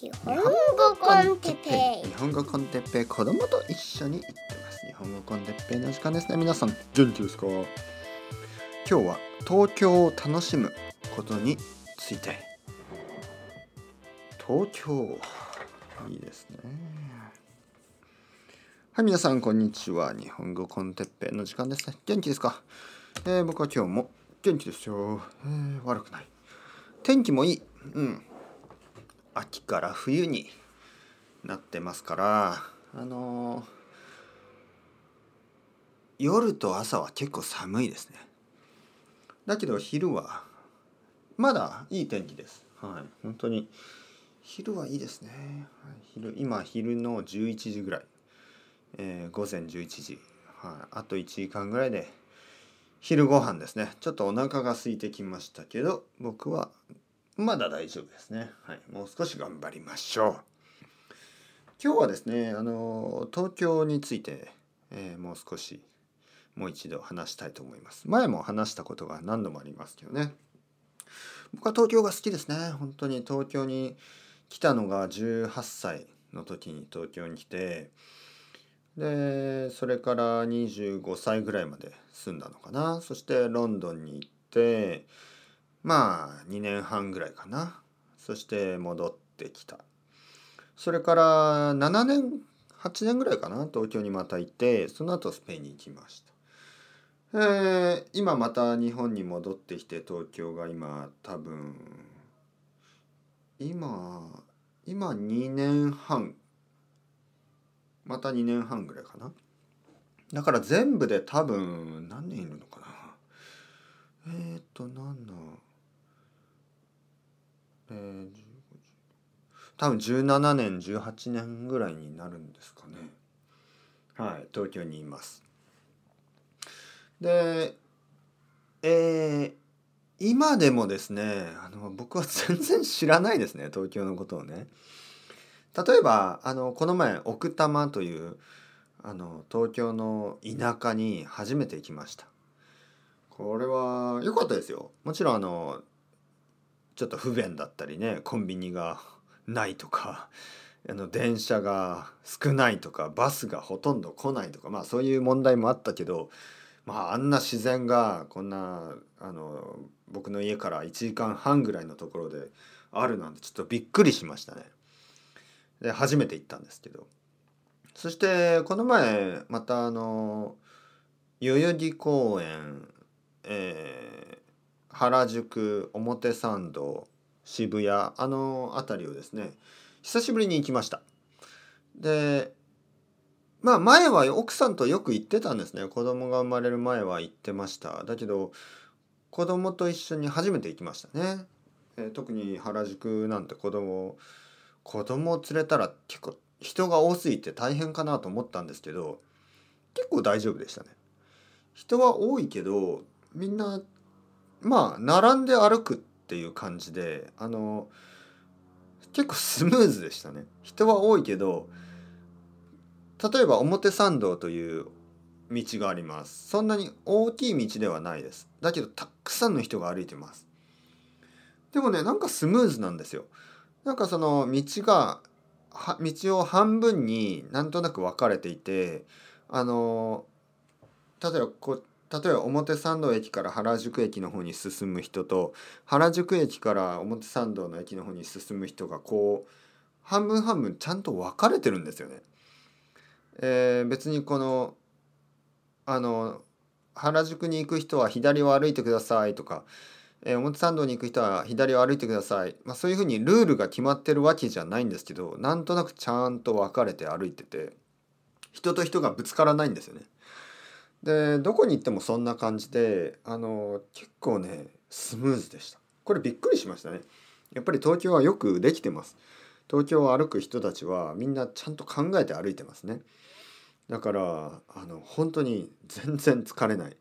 日本語コンテッペイ。日本語コンテッペイ子供と一緒に行ってます。日本語コンテッペイの時間ですね。皆さん元気ですか？今日は東京を楽しむことについて。東京。いいですね。はい皆さんこんにちは。日本語コンテッペイの時間ですね。元気ですか、えー僕は今日も元気ですよ、えー悪くない。天気もいい。うん。秋から冬になってますからあのー夜と朝は結構寒いですね。だけど昼はまだいい天気です。はい。本当に昼はいいですね、はい、昼今昼の11時ぐらい、えー午前11時、はい、あと1時間ぐらいで昼ご飯ですね。ちょっとお腹が空いてきましたけど僕はまだ大丈夫ですね。はい、もう少し頑張りましょう。今日はですね、あの東京について、えーもう少しもう一度話したいと思います。前も話したことが何度もありますけどね。僕は東京が好きですね。本当に東京に来たのが18歳の時に東京に来て、でそれから25歳ぐらいまで住んだのかな。そしてロンドンに行って。まあ2年半ぐらいかな。そして戻ってきた。それから7年8年ぐらいかな。東京にまた行ってその後スペインに行きました。えー今また日本に戻ってきて東京が今多分今今2年半。また2年半ぐらいかな。だから全部で多分何年いるのかな。えー、っと何のえー、15多分17年18年ぐらいになるんですかね。はい東京にいます。でえー、今でもですねあの僕は全然知らないですね東京のことをね。例えばあのこの前奥多摩というあの東京の田舎に初めて行きました。これは良かったですよ。もちろんあのちょっと不便だったりねコンビニがないとかあの電車が少ないとかバスがほとんど来ないとかまあそういう問題もあったけどまああんな自然がこんなあの僕の家から1時間半ぐらいのところであるなんてちょっとびっくりしましたね。で初めて行ったんですけどそしてこの前またあの代々木公園えー原宿表参道渋谷あの辺りをですね久しぶりに行きました。でまあ前は奥さんとよく行ってたんですね。子供が生まれる前は行ってました。だけど子供と一緒に初めて行きましたね、えー特に原宿なんて子供子供を連れたら結構人が多すぎて大変かなと思ったんですけど結構大丈夫でしたね。人は多いけどみんなまあ並んで歩くっていう感じであの結構スムーズでしたね。人は多いけど例えば表参道という道があります。そんなに大きい道ではないです。だけどたくさんの人が歩いてます。でもねなんかスムーズなんですよ。なんかその道が道を半分になんとなく分かれていてあの例えばこう例えば表参道駅から原宿駅の方に進む人と原宿駅から表参道の駅の方に進む人がこう半分半分ちゃんと分かれてるんですよね。えー別にこのあの原宿に行く人は左を歩いてくださいとか、えー表参道に行く人は左を歩いてください、まあ、そういうふうにルールが決まってるわけじゃないんですけどなんとなくちゃんと分かれて歩いてて人と人がぶつからないんですよね。でどこに行ってもそんな感じであの結構ねスムーズでした。これびっくりしましたね。やっぱり東京はよくできてます。東京を歩く人たちはみんなちゃんと考えて歩いてますね。だからあの本当に全然疲れない。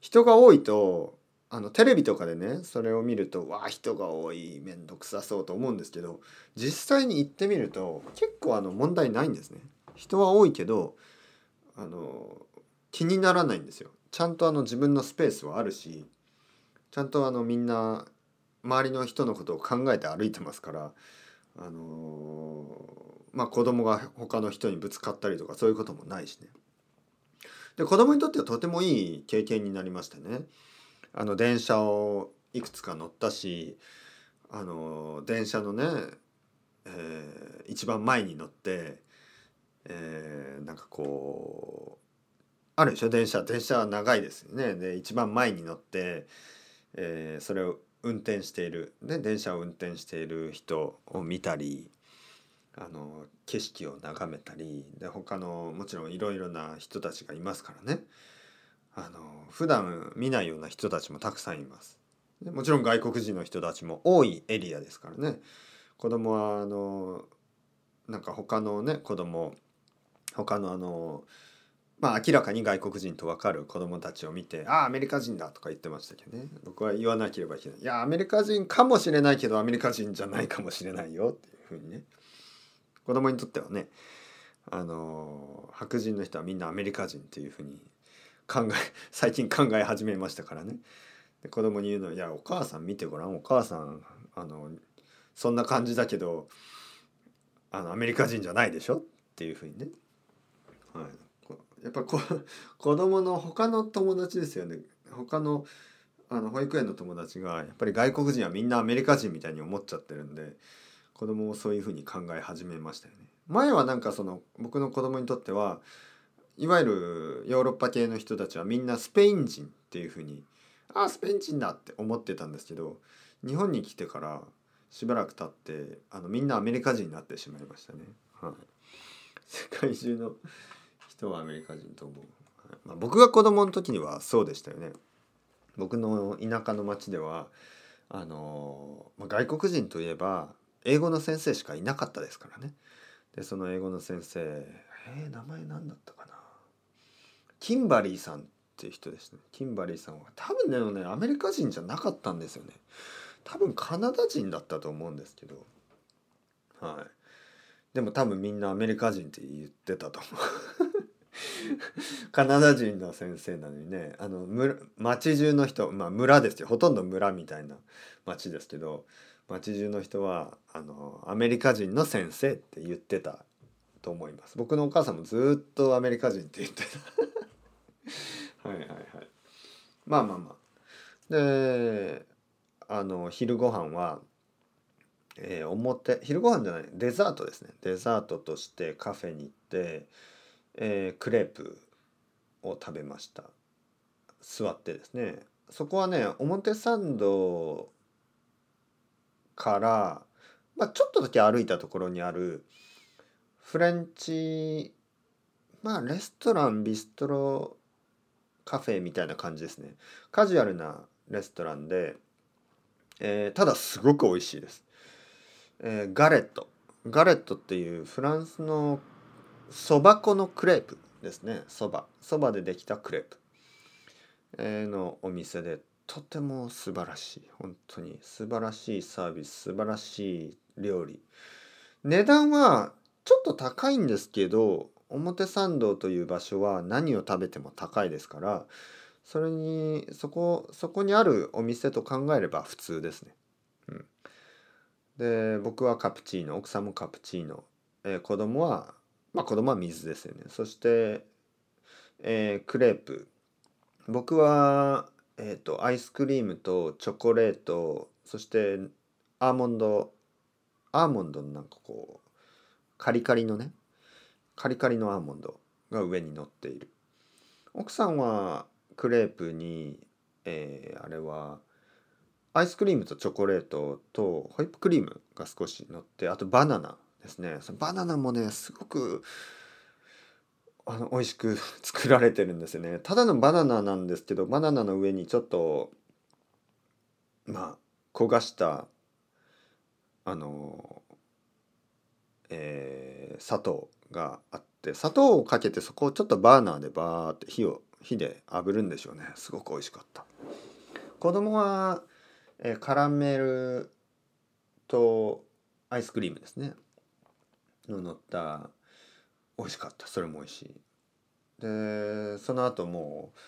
人が多いとあのテレビとかでねそれを見るとわあ人が多い面倒くさそうと思うんですけど実際に行ってみると結構あの問題ないんですね。人は多いけどあの気にならないんですよちゃんとあの自分のスペースはあるしちゃんとあのみんな周りの人のことを考えて歩いてますからあのまあ子供が他の人にぶつかったりとかそういうこともないしね。で子供にとってはとてもいい経験になりましたね。あの電車をいくつか乗ったしあの電車のね、えー、一番前に乗って、えー、なんかこうあるでしょ？電車電車は長いですよね。で一番前に乗って、えー、それを運転している、ね、電車を運転している人を見たりあの景色を眺めたりで他のもちろんいろいろな人たちがいますからねあの普段見ないような人たちもたくさんいます。でもちろん外国人の人たちも多いエリアですからね子供はあのなんか他のね子供他のあのまあ明らかに外国人と分かる子供たちを見て「ああアメリカ人だ」とか言ってましたけどね。僕は言わなければいけない「いやアメリカ人かもしれないけどアメリカ人じゃないかもしれないよ」っていうふうにね。子供にとってはね。あの白人の人はみんなアメリカ人っていうふうに考え最近考え始めましたからね。で子供に言うのは「いやお母さん見てごらん。お母さんあのそんな感じだけどあのアメリカ人じゃないでしょ」っていうふうにね、はい、やっぱこ 子供の他の友達ですよね他のあの保育園の友達がやっぱり外国人はみんなアメリカ人みたいに思っちゃってるんで子供もそういうふうに考え始めましたよね。前はなんかその僕の子供にとってはいわゆるヨーロッパ系の人たちはみんなスペイン人っていうふうにああスペイン人だって思ってたんですけど日本に来てからしばらく経ってあのみんなアメリカ人になってしまいましたね。はい、世界中の人はアメリカ人と思う、まあ、僕が子供の時にはそうでしたよね。僕の田舎の町ではあの、まあ、外国人といえば英語の先生しかいなかったですからね。でその英語の先生えー、名前何だったかな。キンバリーさんっていう人ですね。キンバリーさんは。多分ねアメリカ人じゃなかったんですよね。多分カナダ人だったと思うんですけど。はい。でも多分みんなアメリカ人って言ってたと思う。カナダ人の先生なのにねあの町中の人まあ村ですよ。ほとんど村みたいな町ですけど町中の人はあのアメリカ人の先生って言ってたと思います。僕のお母さんもずっとアメリカ人って言ってた。はいはいはい。まあまあまあ。であの昼ご飯はえー、表昼ご飯じゃないデザートですね。デザートとしてカフェに行ってえー、クレープを食べました。座ってですね。そこはね表参道から、まあ、ちょっとだけ歩いたところにあるフレンチまあレストランビストロカフェみたいな感じですね。カジュアルなレストランで、えー、ただすごく美味しいです、えー、ガレット。ガレットっていうフランスのそば粉のクレープですね。そば。そばでできたクレープ、え、のお店でとても素晴らしい。本当に素晴らしいサービス素晴らしい料理。値段はちょっと高いんですけど表参道という場所は何を食べても高いですからそれにそこそこにあるお店と考えれば普通ですね。うん、で僕はカプチーノ奥さんもカプチーノ、えー、子供はまあ子供は水ですよね。そして、えー、クレープ。僕は、えーと、アイスクリームとチョコレートそしてアーモンドアーモンドのなんかこうカリカリのねカリカリのアーモンドが上に乗っている。奥さんはクレープに、えー、あれはアイスクリームとチョコレートとホイップクリームが少し乗ってあとバナナですね。そのバナナもねすごくあの美味しく作られてるんですよね。ただのバナナなんですけどバナナの上にちょっとまあ焦がしたあのえー、砂糖があって砂糖をかけてそこをちょっとバーナーでバーって火を火で炙るんでしょうね。すごく美味しかった。子供は、えー、カラメルとアイスクリームですね。の乗った美味しかった。それも美味しい。でその後もう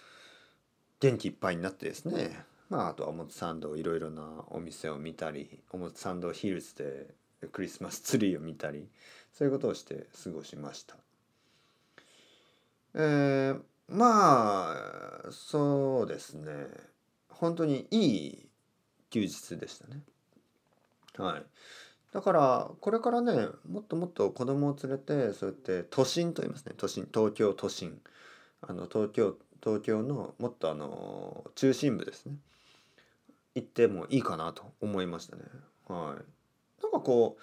元気いっぱいになってですね。まああとは表参道いろいろなお店を見たり表参道ヒルズでクリスマスツリーを見たりそういうことをして過ごしました。えー、まあそうですね。本当にいい休日でしたね。はい、だからこれからねもっともっと子供を連れてそうやって都心と言いますね。都心東京都心。あの東京東京のもっとあの中心部ですね。行ってもいいかなと思いましたね。はい、なんかこう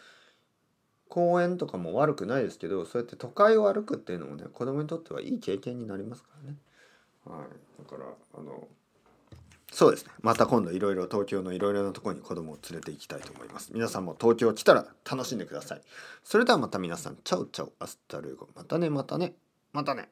公園とかも悪くないですけどそうやって都会を歩くっていうのもね子供にとってはいい経験になりますからね。はい、だからあのそうですね。また今度いろいろ東京のいろいろなとこに子供を連れて行きたいと思います。皆さんも東京来たら楽しんでください。それではまた皆さん。チャウチャウアスタルーゴ。またねまたね。またね。